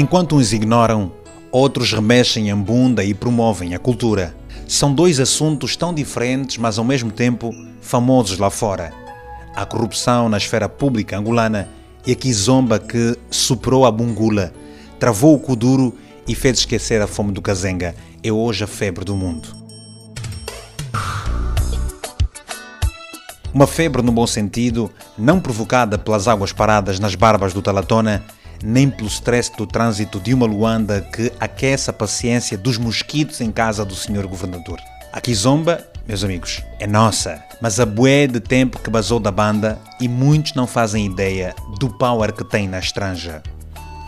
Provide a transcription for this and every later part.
Enquanto uns ignoram, outros remexem a bunda e promovem a cultura. São dois assuntos tão diferentes, mas ao mesmo tempo famosos lá fora. A corrupção na esfera pública angolana e a kizomba que superou a bungula, travou o kuduro e fez esquecer a fome do Kazenga. É hoje a febre do mundo. Uma febre no bom sentido, não provocada pelas águas paradas nas barbas do Talatona, nem pelo stress do trânsito de uma Luanda que aquece a paciência dos mosquitos em casa do senhor governador. A Kizomba, meus amigos, é nossa, mas a bué de tempo que basou da banda e muitos não fazem ideia do power que tem na estranja.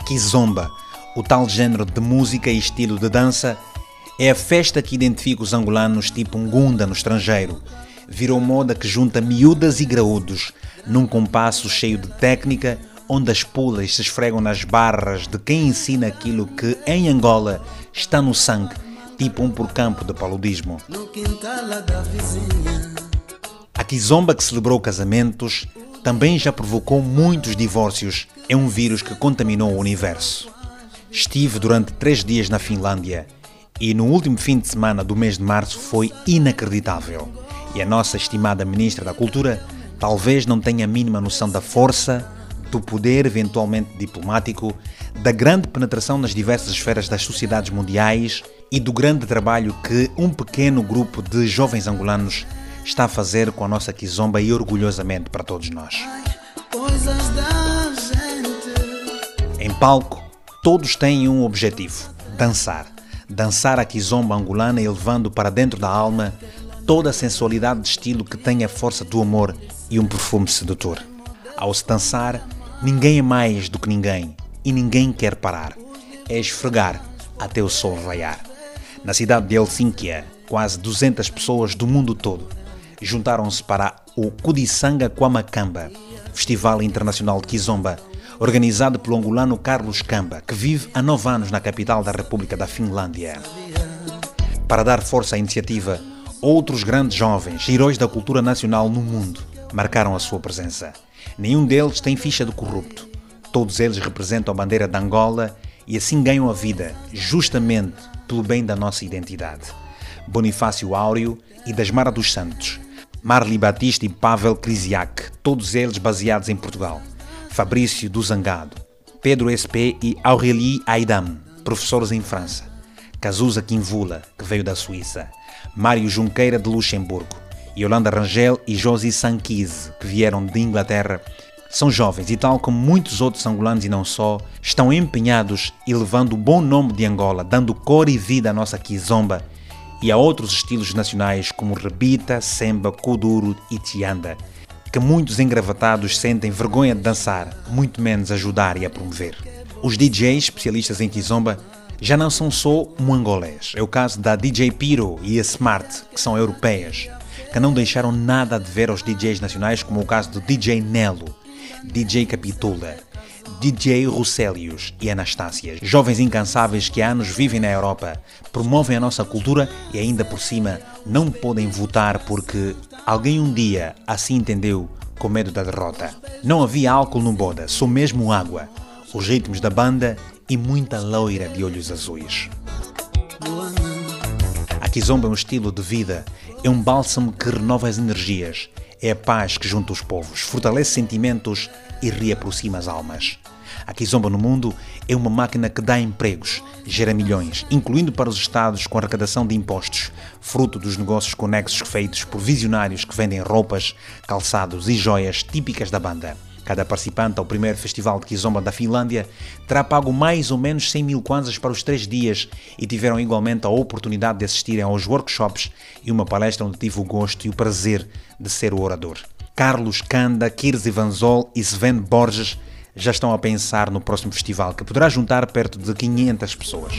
Kizomba, o tal género de música e estilo de dança, é a festa que identifica os angolanos tipo Ngunda no estrangeiro. Virou moda que junta miúdas e graúdos num compasso cheio de técnica, onde as pulas se esfregam nas barras de quem ensina aquilo que em Angola está no sangue, tipo um porcampo de paludismo. A kizomba que celebrou casamentos também já provocou muitos divórcios. É um vírus que contaminou o universo. Estive durante três dias na Finlândia e no último fim de semana do mês de março foi inacreditável. E a nossa estimada Ministra da Cultura talvez não tenha a mínima noção da força, do poder eventualmente diplomático, da grande penetração nas diversas esferas das sociedades mundiais e do grande trabalho que um pequeno grupo de jovens angolanos está a fazer com a nossa Kizomba e orgulhosamente para todos nós. Em palco, todos têm um objetivo: dançar. Dançar a Kizomba angolana elevando para dentro da alma toda a sensualidade de estilo que tem a força do amor e um perfume sedutor. Ao se dançar, Ninguém é mais do que ninguém e ninguém quer parar. É esfregar até o sol raiar. Na cidade de Helsínquia, quase 200 pessoas do mundo todo juntaram-se para o Kudisanga Kwamakamba, Festival Internacional de Kizomba, organizado pelo angolano Carlos Kamba, que vive há nove anos na capital da República da Finlândia. Para dar força à iniciativa, outros grandes jovens, heróis da cultura nacional no mundo, marcaram a sua presença. Nenhum deles tem ficha de corrupto. Todos eles representam a bandeira de Angola e assim ganham a vida, justamente pelo bem da nossa identidade. Bonifácio Áureo e Dasmara dos Santos, Marli Batista e Pavel Krisiak, todos eles baseados em Portugal. Fabrício do Zangado, Pedro SP e Aurélie Aidam, professores em França. Cazuza Quinvula, que veio da Suíça. Mário Junqueira de Luxemburgo. Yolanda Rangel e Josie Sanquise, que vieram de Inglaterra, são jovens e, tal como muitos outros angolanos e não só, estão empenhados e levando o bom nome de Angola, dando cor e vida à nossa kizomba e a outros estilos nacionais como rebita, semba, kuduro e tianda, que muitos engravatados sentem vergonha de dançar, muito menos ajudar e a promover. Os DJs especialistas em kizomba já não são só um angolês, é o caso da DJ Piro e a Smart, que são europeias que não deixaram nada de ver aos DJs nacionais, como o caso do DJ Nelo, DJ Capitula, DJ Rucelius e Anastácia, jovens incansáveis que há anos vivem na Europa, promovem a nossa cultura e ainda por cima não podem votar porque alguém um dia assim entendeu com medo da derrota. Não havia álcool no boda, só mesmo água, os ritmos da banda e muita loira de olhos azuis. A Kizomba é um estilo de vida é um bálsamo que renova as energias, é a paz que junta os povos, fortalece sentimentos e reaproxima as almas. A Kizomba no mundo é uma máquina que dá empregos, gera milhões, incluindo para os Estados com arrecadação de impostos, fruto dos negócios conexos feitos por visionários que vendem roupas, calçados e joias típicas da banda. Cada participante ao primeiro Festival de Kizomba da Finlândia terá pago mais ou menos 100 mil kwanzas para os três dias e tiveram igualmente a oportunidade de assistirem aos workshops e uma palestra onde tive o gosto e o prazer de ser o orador. Carlos Kanda, Kirsi Vanzol e Sven Borges já estão a pensar no próximo festival, que poderá juntar perto de 500 pessoas.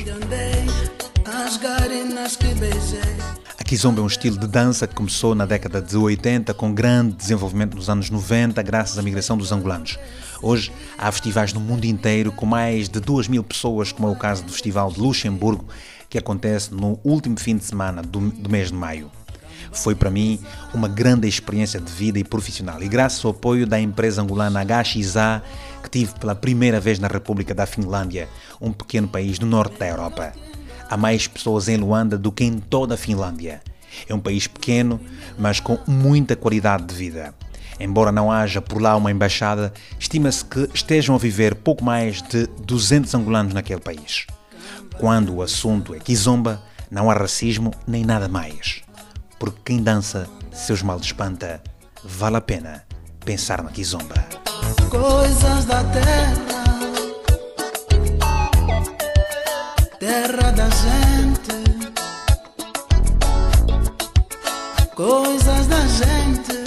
A kizomba é um estilo de dança que começou na década de 80 com grande desenvolvimento nos anos 90 graças à migração dos angolanos. Hoje há festivais no mundo inteiro com mais de 2 mil pessoas, como é o caso do Festival de Luxemburgo, que acontece no último fim de semana do, do mês de maio. Foi para mim uma grande experiência de vida e profissional e graças ao apoio da empresa angolana HXA que tive pela primeira vez na República da Finlândia, um pequeno país do norte da Europa. Há mais pessoas em Luanda do que em toda a Finlândia. É um país pequeno, mas com muita qualidade de vida. Embora não haja por lá uma embaixada, estima-se que estejam a viver pouco mais de 200 angolanos naquele país. Quando o assunto é Kizomba, não há racismo nem nada mais. Porque quem dança seus males espanta, vale a pena pensar na Kizomba. Coisas da terra, terra da gente, coisas da gente.